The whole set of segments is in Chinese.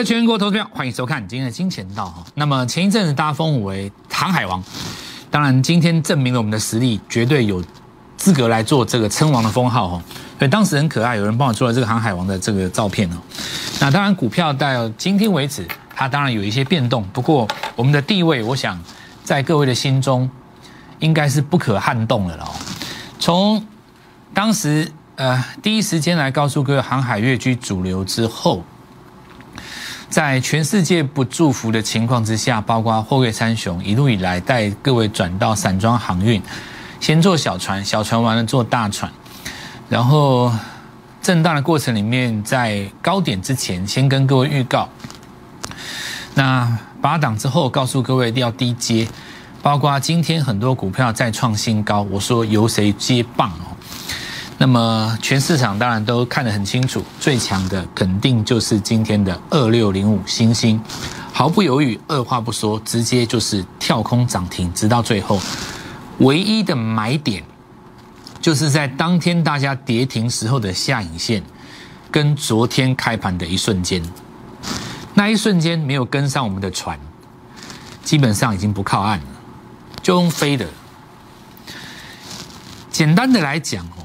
的全国投票，欢迎收看今天的金钱道哈。那么前一阵子大家封我为航海王，当然今天证明了我们的实力，绝对有资格来做这个称王的封号哈。所以当时很可爱，有人帮我做了这个航海王的这个照片哦。那当然股票到今天为止，它当然有一些变动，不过我们的地位，我想在各位的心中应该是不可撼动的了。从当时呃第一时间来告诉各位，航海跃居主流之后。在全世界不祝福的情况之下，包括货柜三雄一路以来带各位转到散装航运，先做小船，小船完了做大船，然后震荡的过程里面，在高点之前先跟各位预告，那八档之后告诉各位一定要低接，包括今天很多股票再创新高，我说由谁接棒。那么全市场当然都看得很清楚，最强的肯定就是今天的二六零五星星，毫不犹豫，二话不说，直接就是跳空涨停，直到最后，唯一的买点就是在当天大家跌停时候的下影线，跟昨天开盘的一瞬间，那一瞬间没有跟上我们的船，基本上已经不靠岸了，就用飞的。简单的来讲哦。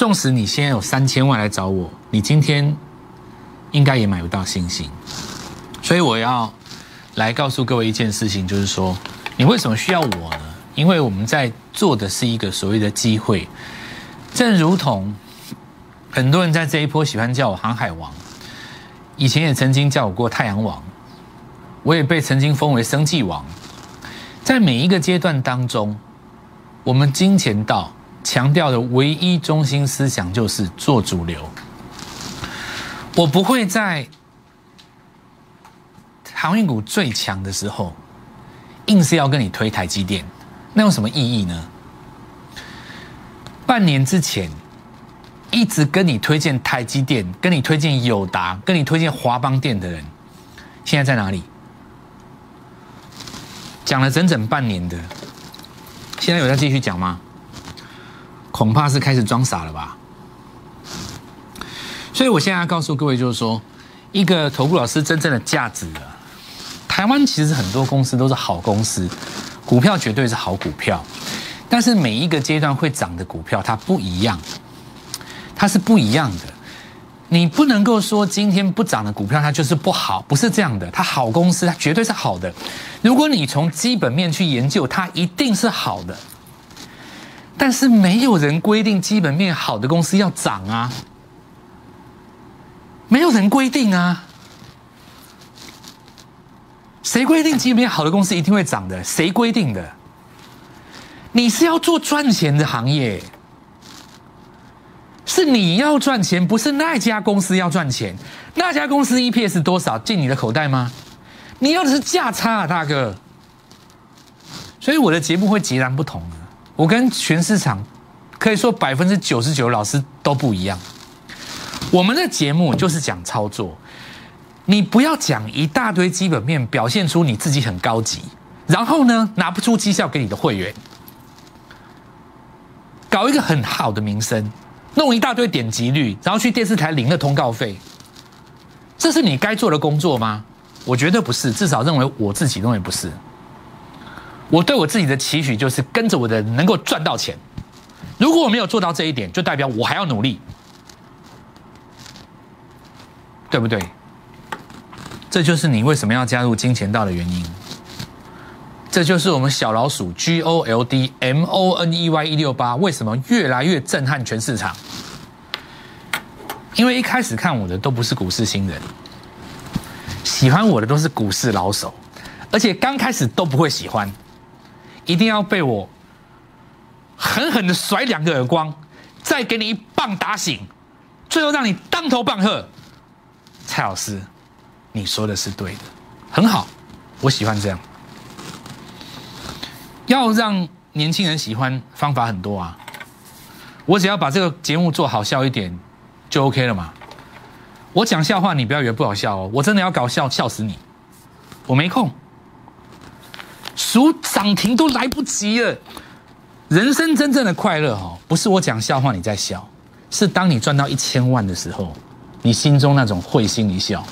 纵使你现在有三千万来找我，你今天应该也买不到星星。所以我要来告诉各位一件事情，就是说，你为什么需要我呢？因为我们在做的是一个所谓的机会，正如同很多人在这一波喜欢叫我航海王，以前也曾经叫我过太阳王，我也被曾经封为生计王。在每一个阶段当中，我们金钱到。强调的唯一中心思想就是做主流。我不会在航运股最强的时候，硬是要跟你推台积电，那有什么意义呢？半年之前一直跟你推荐台积电、跟你推荐友达、跟你推荐华邦电的人，现在在哪里？讲了整整半年的，现在有在继续讲吗？恐怕是开始装傻了吧？所以我现在要告诉各位，就是说，一个投顾老师真正的价值啊，台湾其实很多公司都是好公司，股票绝对是好股票，但是每一个阶段会涨的股票它不一样，它是不一样的。你不能够说今天不涨的股票它就是不好，不是这样的。它好公司它绝对是好的，如果你从基本面去研究，它一定是好的。但是没有人规定基本面好的公司要涨啊，没有人规定啊，谁规定基本面好的公司一定会涨的？谁规定的？你是要做赚钱的行业，是你要赚钱，不是那家公司要赚钱。那家公司 EPS 多少进你的口袋吗？你要的是价差啊，大哥。所以我的节目会截然不同。我跟全市场可以说百分之九十九老师都不一样。我们的节目就是讲操作，你不要讲一大堆基本面，表现出你自己很高级，然后呢拿不出绩效给你的会员，搞一个很好的名声，弄一大堆点击率，然后去电视台领了通告费，这是你该做的工作吗？我觉得不是，至少认为我自己认为不是。我对我自己的期许就是跟着我的能够赚到钱。如果我没有做到这一点，就代表我还要努力，对不对？这就是你为什么要加入金钱道的原因。这就是我们小老鼠 G O L D M O N E Y 一六八为什么越来越震撼全市场？因为一开始看我的都不是股市新人，喜欢我的都是股市老手，而且刚开始都不会喜欢。一定要被我狠狠的甩两个耳光，再给你一棒打醒，最后让你当头棒喝。蔡老师，你说的是对的，很好，我喜欢这样。要让年轻人喜欢，方法很多啊。我只要把这个节目做好笑一点，就 OK 了嘛。我讲笑话，你不要以为不好笑哦，我真的要搞笑，笑死你。我没空。数涨停都来不及了。人生真正的快乐哦，不是我讲笑话你在笑，是当你赚到一千万的时候，你心中那种会心一笑。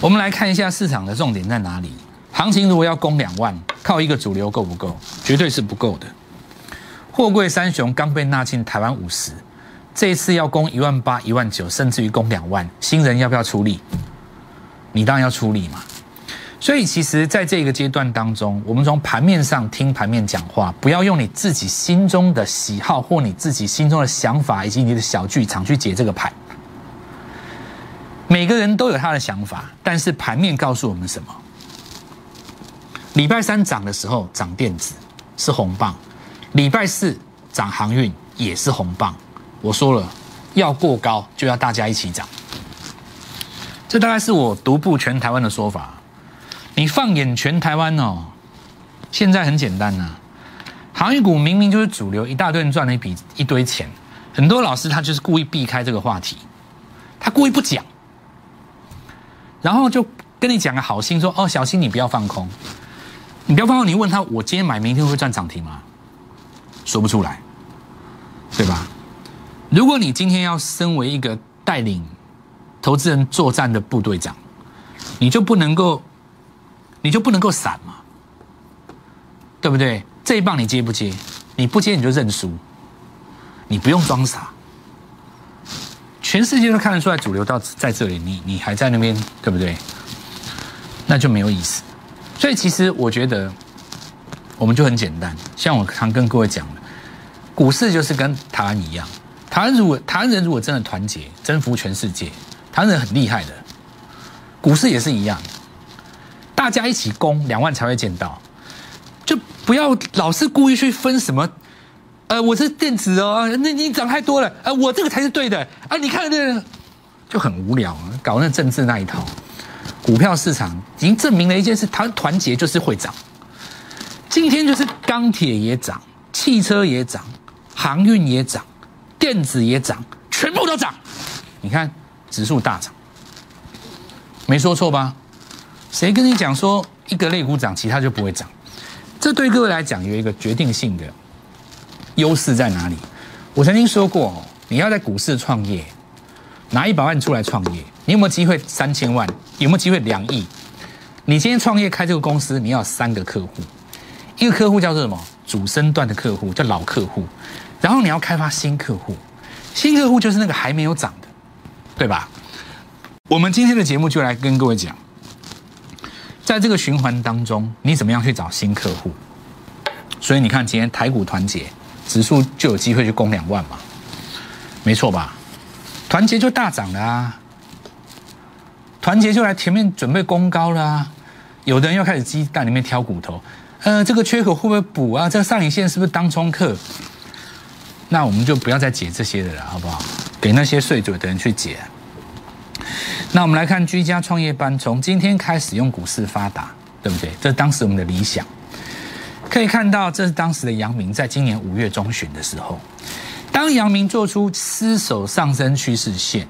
我们来看一下市场的重点在哪里。行情如果要攻两万，靠一个主流够不够？绝对是不够的。货柜三雄刚被纳进台湾五十，这一次要攻一万八、一万九，甚至于攻两万，新人要不要出力？你当然要出力嘛。所以其实，在这个阶段当中，我们从盘面上听盘面讲话，不要用你自己心中的喜好或你自己心中的想法以及你的小剧场去解这个盘。每个人都有他的想法，但是盘面告诉我们什么？礼拜三涨的时候涨电子是红棒，礼拜四涨航运也是红棒。我说了，要过高就要大家一起涨。这大概是我独步全台湾的说法。你放眼全台湾哦，现在很简单呐，航运股明明就是主流，一大堆人赚了一笔一堆钱，很多老师他就是故意避开这个话题，他故意不讲。然后就跟你讲个好心，说哦，小心你不要放空，你不要放空。你问他，我今天买，明天会赚涨停吗？说不出来，对吧？如果你今天要身为一个带领投资人作战的部队长，你就不能够，你就不能够散嘛，对不对？这一棒你接不接？你不接你就认输，你不用装傻。全世界都看得出来，主流到在这里，你你还在那边，对不对？那就没有意思。所以其实我觉得，我们就很简单，像我常跟各位讲的，股市就是跟台湾一样，台湾如果台湾人如果真的团结，征服全世界，台湾人很厉害的。股市也是一样，大家一起攻两万才会见到，就不要老是故意去分什么。呃，我是电子哦，那你涨太多了，呃，我这个才是对的啊！你看这就很无聊啊，搞那政治那一套。股票市场已经证明了一件事：它团结就是会涨。今天就是钢铁也涨，汽车也涨，航运也涨，电子也涨，全部都涨。你看指数大涨，没说错吧？谁跟你讲说一个类股涨，其他就不会涨？这对各位来讲有一个决定性的。优势在哪里？我曾经说过，你要在股市创业，拿一百万出来创业，你有没有机会三千万？有没有机会两亿？你今天创业开这个公司，你要三个客户，一个客户叫做什么？主升段的客户叫老客户，然后你要开发新客户，新客户就是那个还没有涨的，对吧？我们今天的节目就来跟各位讲，在这个循环当中，你怎么样去找新客户？所以你看，今天台股团结。指数就有机会去攻两万嘛，没错吧？团结就大涨了啊，团结就来前面准备攻高了啊。有的人又开始鸡蛋里面挑骨头，呃，这个缺口会不会补啊？这个上影线是不是当冲客？那我们就不要再解这些的了，好不好？给那些睡嘴的人去解。那我们来看居家创业班，从今天开始用股市发达，对不对？这是当时我们的理想。可以看到，这是当时的阳明，在今年五月中旬的时候，当阳明做出失守上升趋势线，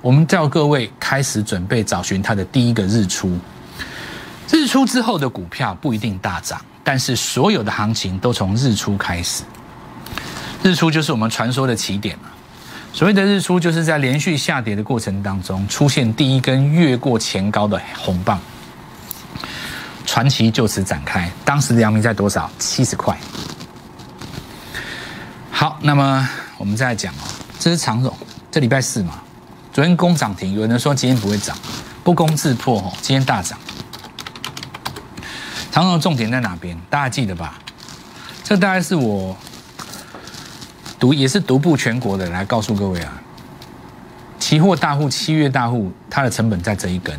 我们叫各位开始准备找寻他的第一个日出。日出之后的股票不一定大涨，但是所有的行情都从日出开始。日出就是我们传说的起点嘛。所谓的日出，就是在连续下跌的过程当中，出现第一根越过前高的红棒。传奇就此展开。当时的阳明在多少？七十块。好，那么我们再来讲哦，这是长荣，这礼拜四嘛，昨天攻涨停，有人说今天不会涨，不攻自破哦，今天大涨。长荣重点在哪边？大家记得吧？这大概是我独也是独步全国的来告诉各位啊，期货大户七月大户，它的成本在这一根。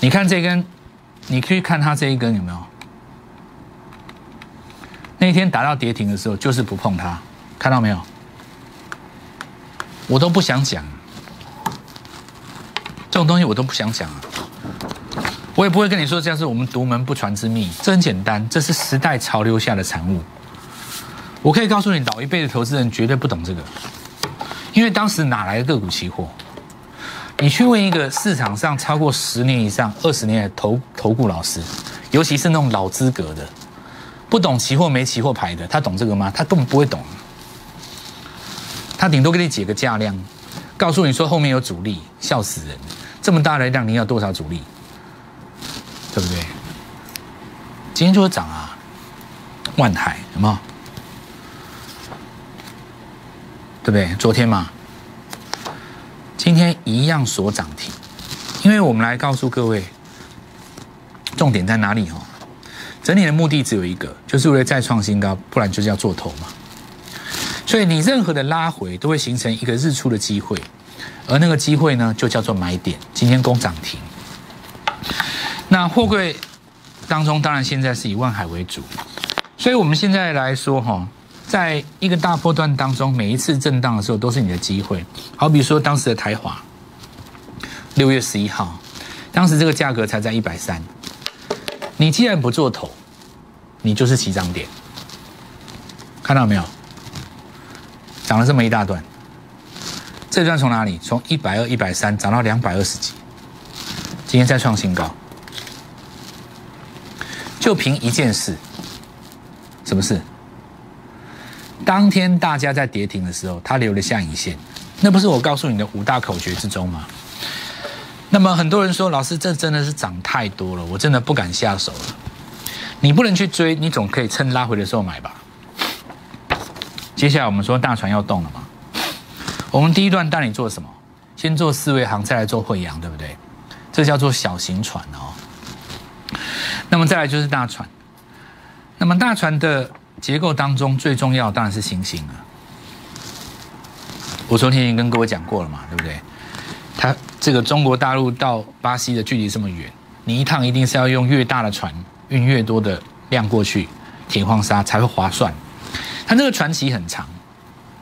你看这根。你可以看它这一根有没有？那天打到跌停的时候，就是不碰它，看到没有？我都不想讲，这种东西我都不想讲啊。我也不会跟你说，这样是我们独门不传之秘。这很简单，这是时代潮流下的产物。我可以告诉你，老一辈的投资人绝对不懂这个，因为当时哪来的个股期货？你去问一个市场上超过十年以上、二十年的投投顾老师，尤其是那种老资格的，不懂期货没期货牌的，他懂这个吗？他根本不会懂。他顶多给你解个价量，告诉你说后面有主力，笑死人！这么大的量，你要多少主力？对不对？今天就是涨啊，万海有没有？对不对？昨天嘛，今天一样锁涨停，因为我们来告诉各位，重点在哪里哦？整体的目的只有一个，就是为了再创新高，不然就是要做头嘛。所以你任何的拉回都会形成一个日出的机会，而那个机会呢，就叫做买点。今天攻涨停，那货柜当中当然现在是以万海为主，所以我们现在来说哈，在一个大波段当中，每一次震荡的时候都是你的机会。好比说当时的台华，六月十一号，当时这个价格才在一百三。你既然不做头，你就是起涨点，看到没有？涨了这么一大段，这段从哪里？从一百二、一百三涨到两百二十几，今天再创新高，就凭一件事，什么事？当天大家在跌停的时候，它留了下影线，那不是我告诉你的五大口诀之中吗？那么很多人说，老师，这真的是涨太多了，我真的不敢下手了。你不能去追，你总可以趁拉回的时候买吧。接下来我们说大船要动了嘛？我们第一段带你做什么？先做四维航，再来做惠阳，对不对？这叫做小型船哦。那么再来就是大船。那么大船的结构当中最重要当然是星星了。我昨天已经跟各位讲过了嘛，对不对？它这个中国大陆到巴西的距离这么远，你一趟一定是要用越大的船运越多的量过去，铁矿砂才会划算。它这个船期很长，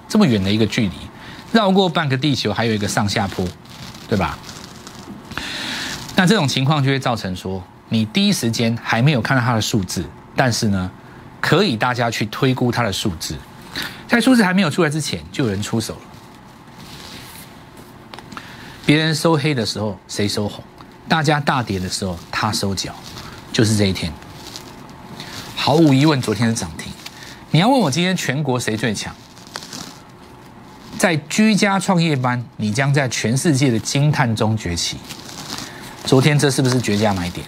这么远的一个距离，绕过半个地球，还有一个上下坡，对吧？那这种情况就会造成说，你第一时间还没有看到它的数字，但是呢，可以大家去推估它的数字，在数字还没有出来之前，就有人出手了。别人收黑的时候，谁收红？大家大跌的时候，他收脚，就是这一天。毫无疑问，昨天是涨停。你要问我今天全国谁最强？在居家创业班，你将在全世界的惊叹中崛起。昨天这是不是绝佳买点？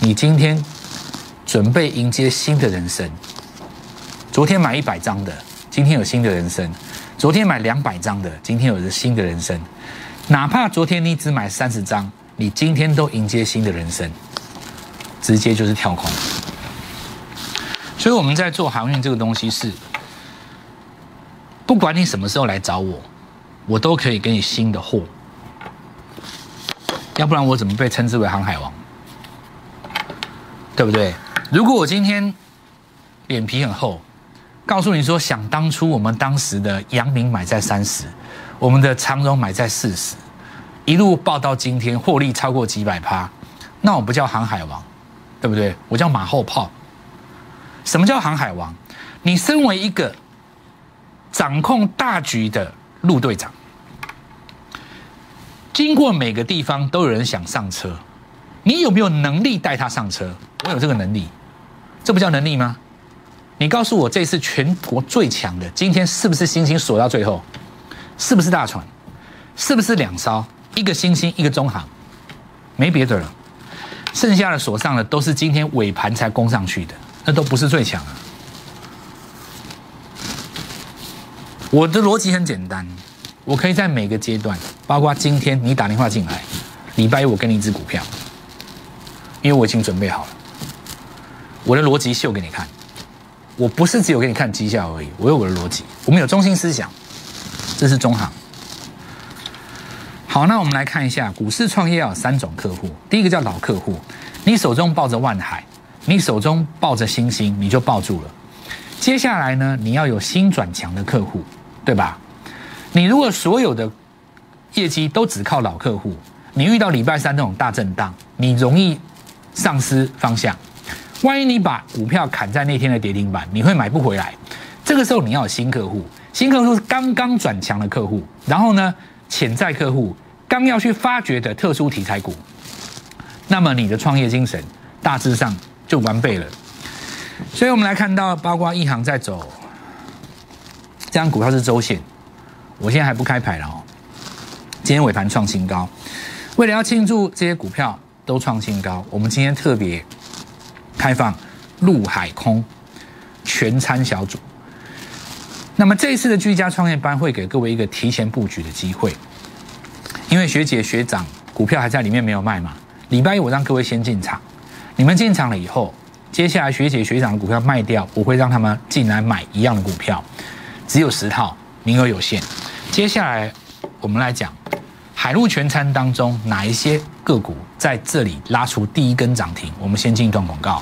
你今天准备迎接新的人生。昨天买一百张的，今天有新的人生；昨天买两百张的，今天有着新的人生。哪怕昨天你只买三十张，你今天都迎接新的人生，直接就是跳空。所以我们在做航运这个东西是，不管你什么时候来找我，我都可以给你新的货。要不然我怎么被称之为航海王？对不对？如果我今天脸皮很厚，告诉你说，想当初我们当时的阳明买在三十。我们的长荣买在四十，一路爆到今天，获利超过几百趴，那我不叫航海王，对不对？我叫马后炮。什么叫航海王？你身为一个掌控大局的陆队长，经过每个地方都有人想上车，你有没有能力带他上车？我有这个能力，这不叫能力吗？你告诉我，这次全国最强的，今天是不是星星锁到最后？是不是大船？是不是两艘？一个星星，一个中航，没别的了。剩下的锁上的都是今天尾盘才攻上去的，那都不是最强啊。我的逻辑很简单，我可以在每个阶段，包括今天你打电话进来，礼拜一我给你一只股票，因为我已经准备好了。我的逻辑秀给你看，我不是只有给你看绩效而已，我有我的逻辑，我们有中心思想。这是中行。好，那我们来看一下股市创业要有三种客户。第一个叫老客户，你手中抱着万海，你手中抱着星星，你就抱住了。接下来呢，你要有新转强的客户，对吧？你如果所有的业绩都只靠老客户，你遇到礼拜三那种大震荡，你容易丧失方向。万一你把股票砍在那天的跌停板，你会买不回来。这个时候你要有新客户。新客户是刚刚转强的客户，然后呢，潜在客户刚要去发掘的特殊题材股，那么你的创业精神大致上就完备了。所以我们来看到，包括一行在走，这张股票是周线，我现在还不开牌了哦。今天尾盘创新高，为了要庆祝这些股票都创新高。我们今天特别开放陆海空全餐小组。那么这一次的居家创业班会给各位一个提前布局的机会，因为学姐学长股票还在里面没有卖嘛。礼拜一我让各位先进场，你们进场了以后，接下来学姐学长的股票卖掉，我会让他们进来买一样的股票，只有十套，名额有限。接下来我们来讲海陆全餐当中哪一些个股在这里拉出第一根涨停。我们先进一段广告。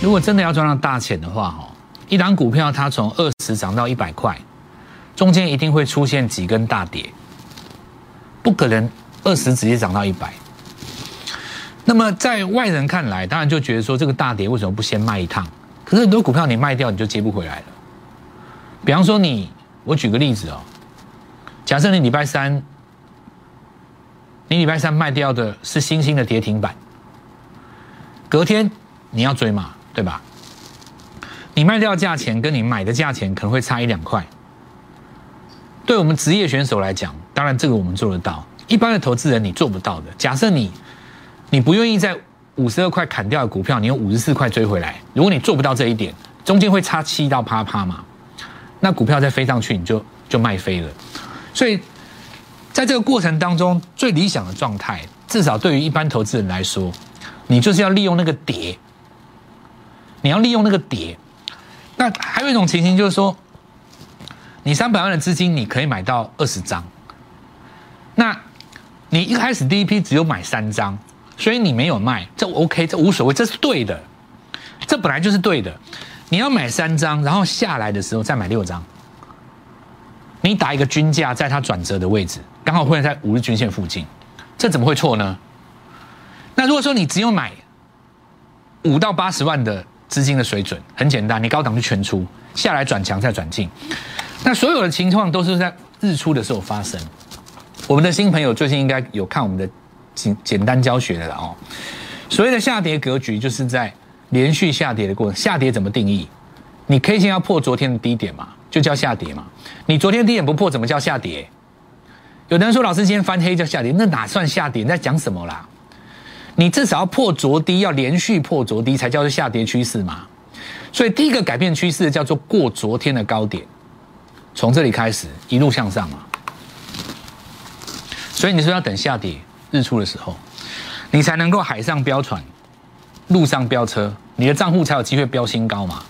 如果真的要赚到大钱的话，哈，一档股票它从二十涨到一百块，中间一定会出现几根大跌，不可能二十直接涨到一百。那么在外人看来，当然就觉得说这个大跌为什么不先卖一趟？可是很多股票你卖掉你就接不回来了。比方说你，我举个例子哦，假设你礼拜三，你礼拜三卖掉的是新兴的跌停板，隔天你要追嘛？对吧？你卖掉价钱跟你买的价钱可能会差一两块。对我们职业选手来讲，当然这个我们做得到。一般的投资人你做不到的。假设你你不愿意在五十二块砍掉的股票，你用五十四块追回来。如果你做不到这一点，中间会差七到八趴嘛？那股票再飞上去，你就就卖飞了。所以在这个过程当中，最理想的状态，至少对于一般投资人来说，你就是要利用那个跌。你要利用那个跌，那还有一种情形就是说，你三百万的资金你可以买到二十张，那你一开始第一批只有买三张，所以你没有卖，这 OK，这无所谓，这是对的，这本来就是对的。你要买三张，然后下来的时候再买六张，你打一个均价，在它转折的位置，刚好会在五日均线附近，这怎么会错呢？那如果说你只有买五到八十万的。资金的水准很简单，你高档就全出，下来转强再转进。那所有的情况都是在日出的时候发生。我们的新朋友最近应该有看我们的简简单教学的了哦。所谓的下跌格局，就是在连续下跌的过程。下跌怎么定义？你 K 线要破昨天的低点嘛，就叫下跌嘛。你昨天低点不破，怎么叫下跌？有的人说老师今天翻黑叫下跌，那哪算下跌？你在讲什么啦？你至少要破昨低，要连续破昨低才叫做下跌趋势嘛。所以第一个改变趋势叫做过昨天的高点，从这里开始一路向上嘛。所以你说要等下跌日出的时候，你才能够海上飙船，路上飙车，你的账户才有机会飙新高嘛。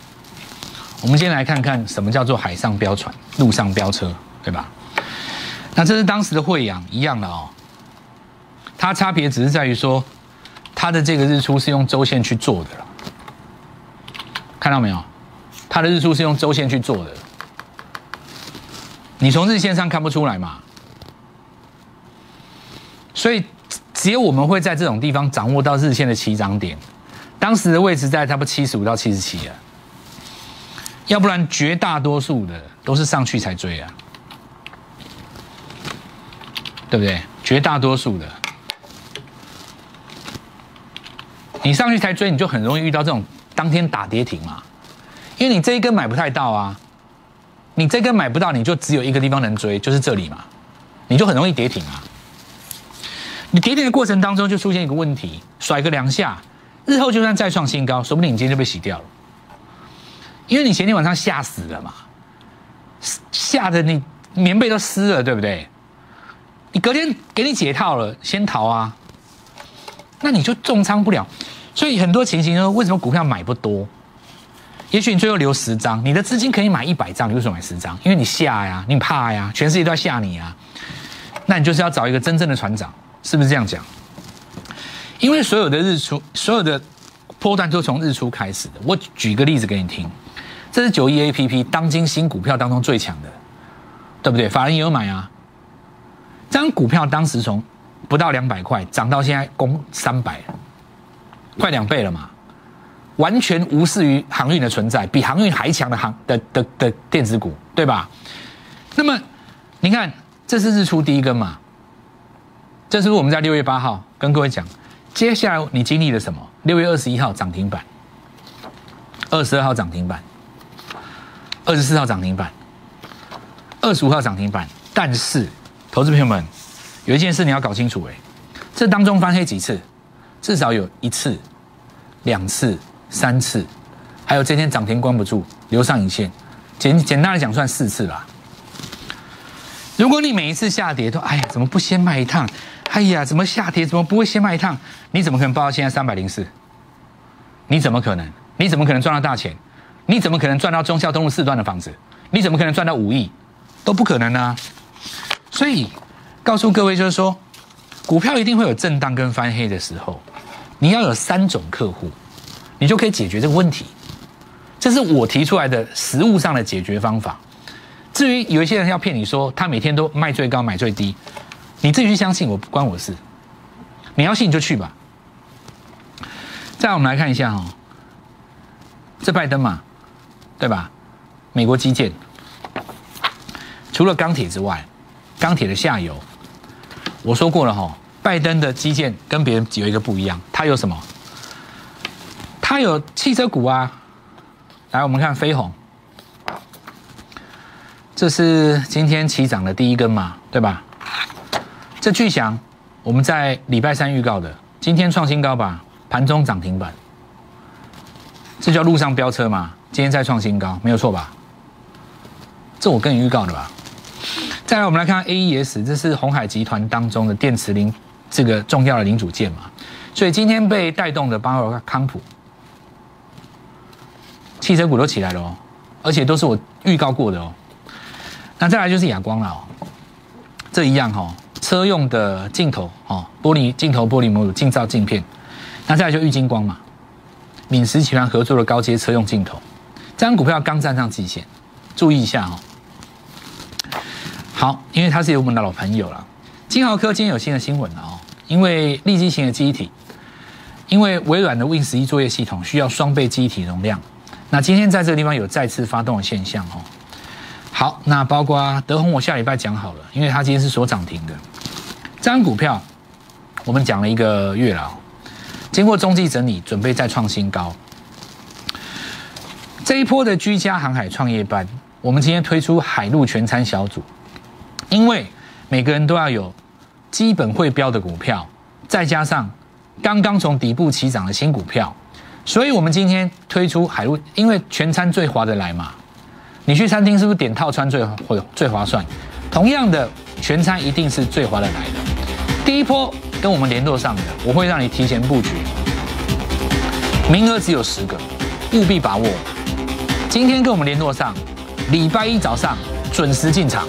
我们先来看看什么叫做海上飙船，路上飙车，对吧？那这是当时的惠阳一样的哦，它差别只是在于说。它的这个日出是用周线去做的了，看到没有？它的日出是用周线去做的，你从日线上看不出来嘛？所以只有我们会在这种地方掌握到日线的起涨点，当时的位置在差不多七十五到七十七啊，要不然绝大多数的都是上去才追啊，对不对？绝大多数的。你上去才追，你就很容易遇到这种当天打跌停嘛，因为你这一根买不太到啊，你这根买不到，你就只有一个地方能追，就是这里嘛，你就很容易跌停啊。你跌停的过程当中就出现一个问题，甩个两下，日后就算再创新高，说不定你今天就被洗掉了，因为你前天晚上吓死了嘛，吓得你棉被都湿了，对不对？你隔天给你解套了，先逃啊，那你就重仓不了。所以很多情形说，为什么股票买不多？也许你最后留十张，你的资金可以买一百张，你为什么买十张？因为你吓呀，你怕呀，全世界都在吓你啊。那你就是要找一个真正的船长，是不是这样讲？因为所有的日出，所有的波段都从日出开始的。我举个例子给你听，这是九一 A P P 当今新股票当中最强的，对不对？法人也有买啊。这张股票当时从不到两百块涨到现在攻三百。快两倍了嘛，完全无视于航运的存在，比航运还强的航的的的电子股，对吧？那么你看，这是日出第一根嘛？这是不是我们在六月八号跟各位讲？接下来你经历了什么？六月二十一号涨停板，二十二号涨停板，二十四号涨停板，二十五号涨停板。但是，投资朋友们，有一件事你要搞清楚，哎，这当中翻黑几次？至少有一次、两次、三次，还有这天涨停关不住，留上影线。简简单来讲，算四次啦。如果你每一次下跌都，哎呀，怎么不先卖一趟？哎呀，怎么下跌怎么不会先卖一趟？你怎么可能报到现在三百零四？你怎么可能？你怎么可能赚到大钱？你怎么可能赚到中孝东路四段的房子？你怎么可能赚到五亿？都不可能啊！所以告诉各位，就是说，股票一定会有震荡跟翻黑的时候，你要有三种客户，你就可以解决这个问题。这是我提出来的实物上的解决方法。至于有一些人要骗你说他每天都卖最高买最低，你自己去相信我不关我事。你要信你就去吧。再我们来看一下哦，这拜登嘛，对吧？美国基建除了钢铁之外，钢铁的下游，我说过了哈，拜登的基建跟别人有一个不一样，他有什么？他有汽车股啊。来，我们看飞鸿。这是今天起涨的第一根嘛，对吧？这巨响，我们在礼拜三预告的，今天创新高吧，盘中涨停板，这叫路上飙车嘛？今天再创新高，没有错吧？这我跟你预告的吧？再来，我们来看 AES，这是红海集团当中的电池零这个重要的零组件嘛？所以今天被带动的包括康普，汽车股都起来了哦，而且都是我预告过的哦。那再来就是亚光了哦，这一样哈，车用的镜头哦，玻璃镜头、玻璃模组、镜照镜片。那再来就玉金光嘛，敏实集团合作的高阶车用镜头，这张股票刚站上季线，注意一下哦。好，因为他是我们的老朋友了。金豪科今天有新的新闻了哦，因为立基型的记忆体，因为微软的 Win 十一作业系统需要双倍记忆体容量，那今天在这个地方有再次发动的现象哦。好，那包括德宏，我下礼拜讲好了，因为它今天是所涨停的。这张股票我们讲了一个月了，经过中继整理，准备再创新高。这一波的居家航海创业班，我们今天推出海陆全餐小组，因为每个人都要有基本会标的股票，再加上刚刚从底部起涨的新股票，所以我们今天推出海陆，因为全餐最划得来嘛。你去餐厅是不是点套餐最会最划算？同样的全餐一定是最划得来的。第一波跟我们联络上的，我会让你提前布局，名额只有十个，务必把握。今天跟我们联络上，礼拜一早上准时进场。